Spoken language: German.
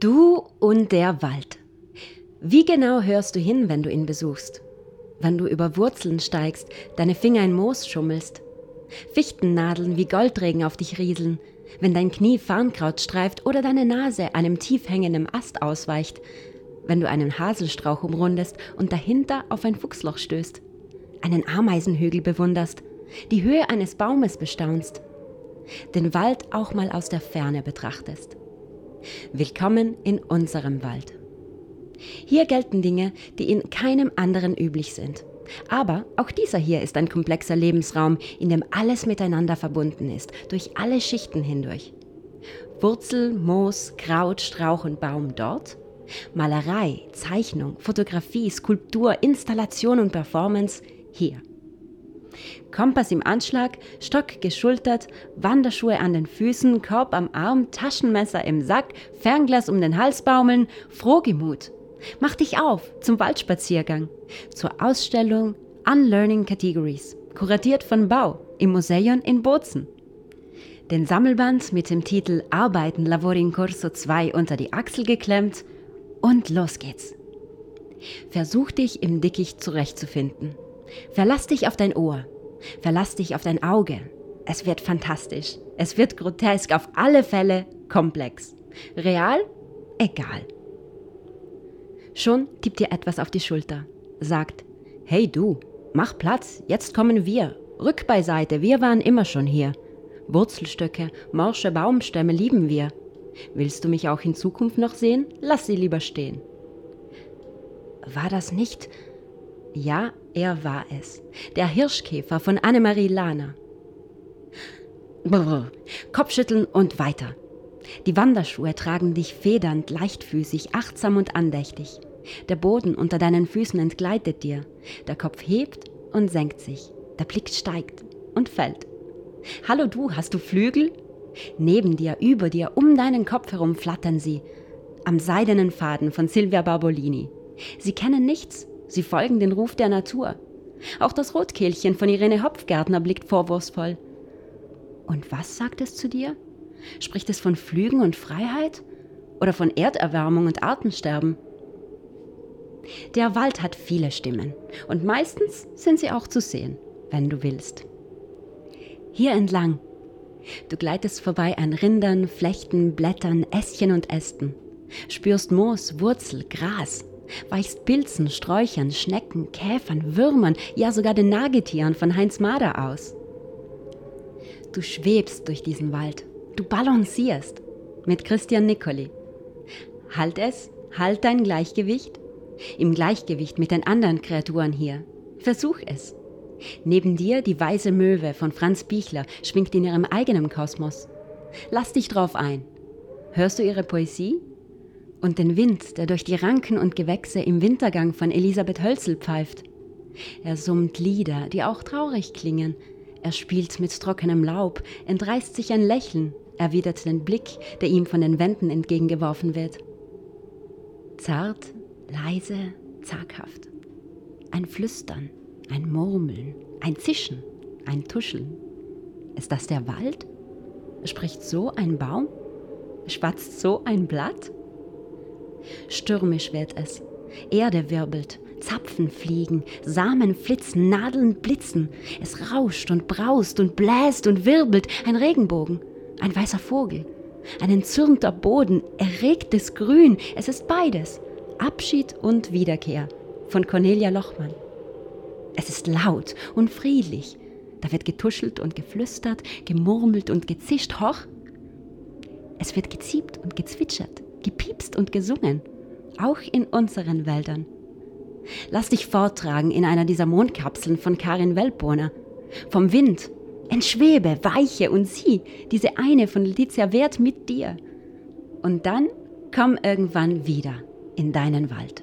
Du und der Wald. Wie genau hörst du hin, wenn du ihn besuchst? Wenn du über Wurzeln steigst, deine Finger in Moos schummelst? Fichtennadeln wie Goldregen auf dich rieseln, wenn dein Knie Farnkraut streift oder deine Nase einem tief hängenden Ast ausweicht, wenn du einen Haselstrauch umrundest und dahinter auf ein Fuchsloch stößt, einen Ameisenhügel bewunderst, die Höhe eines Baumes bestaunst, den Wald auch mal aus der Ferne betrachtest. Willkommen in unserem Wald. Hier gelten Dinge, die in keinem anderen üblich sind. Aber auch dieser hier ist ein komplexer Lebensraum, in dem alles miteinander verbunden ist, durch alle Schichten hindurch. Wurzel, Moos, Kraut, Strauch und Baum dort, Malerei, Zeichnung, Fotografie, Skulptur, Installation und Performance hier. Kompass im Anschlag, Stock geschultert, Wanderschuhe an den Füßen, Korb am Arm, Taschenmesser im Sack, Fernglas um den Hals baumeln, Frohgemut. Mach dich auf zum Waldspaziergang, zur Ausstellung Unlearning Categories, kuratiert von Bau im Museum in Bozen. Den Sammelband mit dem Titel Arbeiten Lavori in Corso 2 unter die Achsel geklemmt und los geht's. Versuch dich im Dickicht zurechtzufinden. Verlass dich auf dein Ohr. Verlass dich auf dein Auge. Es wird fantastisch. Es wird grotesk, auf alle Fälle komplex. Real? Egal. Schon tippt dir etwas auf die Schulter, sagt, hey du, mach Platz, jetzt kommen wir. Rück beiseite, wir waren immer schon hier. Wurzelstöcke, morsche Baumstämme lieben wir. Willst du mich auch in Zukunft noch sehen? Lass sie lieber stehen. War das nicht ja, er war es. Der Hirschkäfer von Annemarie Lahner. Brr, Kopfschütteln und weiter. Die Wanderschuhe tragen dich federnd, leichtfüßig, achtsam und andächtig. Der Boden unter deinen Füßen entgleitet dir. Der Kopf hebt und senkt sich. Der Blick steigt und fällt. Hallo du, hast du Flügel? Neben dir, über dir, um deinen Kopf herum flattern sie. Am seidenen Faden von Silvia Barbolini. Sie kennen nichts, Sie folgen den Ruf der Natur. Auch das Rotkehlchen von Irene Hopfgärtner blickt vorwurfsvoll. Und was sagt es zu dir? Spricht es von Flügen und Freiheit? Oder von Erderwärmung und Artensterben? Der Wald hat viele Stimmen und meistens sind sie auch zu sehen, wenn du willst. Hier entlang. Du gleitest vorbei an Rindern, Flechten, Blättern, Ästchen und Ästen. Spürst Moos, Wurzel, Gras weichst Pilzen, Sträuchern, Schnecken, Käfern, Würmern, ja sogar den Nagetieren von Heinz Mader aus. Du schwebst durch diesen Wald, du balancierst mit Christian Nicoli. Halt es, halt dein Gleichgewicht. Im Gleichgewicht mit den anderen Kreaturen hier. Versuch es. Neben dir die weiße Möwe von Franz Bichler schwingt in ihrem eigenen Kosmos. Lass dich drauf ein. Hörst du ihre Poesie? Und den Wind, der durch die Ranken und Gewächse im Wintergang von Elisabeth Hölzel pfeift. Er summt Lieder, die auch traurig klingen. Er spielt mit trockenem Laub, entreißt sich ein Lächeln, erwidert den Blick, der ihm von den Wänden entgegengeworfen wird. Zart, leise, zaghaft. Ein Flüstern, ein Murmeln, ein Zischen, ein Tuscheln. Ist das der Wald? Spricht so ein Baum? Schwatzt so ein Blatt? Stürmisch wird es. Erde wirbelt, Zapfen fliegen, Samen flitzen, Nadeln blitzen. Es rauscht und braust und bläst und wirbelt. Ein Regenbogen, ein weißer Vogel, ein entzürnter Boden, erregtes Grün. Es ist beides. Abschied und Wiederkehr von Cornelia Lochmann. Es ist laut und friedlich. Da wird getuschelt und geflüstert, gemurmelt und gezischt. Hoch! Es wird geziebt und gezwitschert gepiepst und gesungen, auch in unseren Wäldern. Lass dich vortragen in einer dieser Mondkapseln von Karin Weltbohner. Vom Wind, entschwebe, weiche und sieh, diese eine von Letizia Wert mit dir. Und dann komm irgendwann wieder in deinen Wald.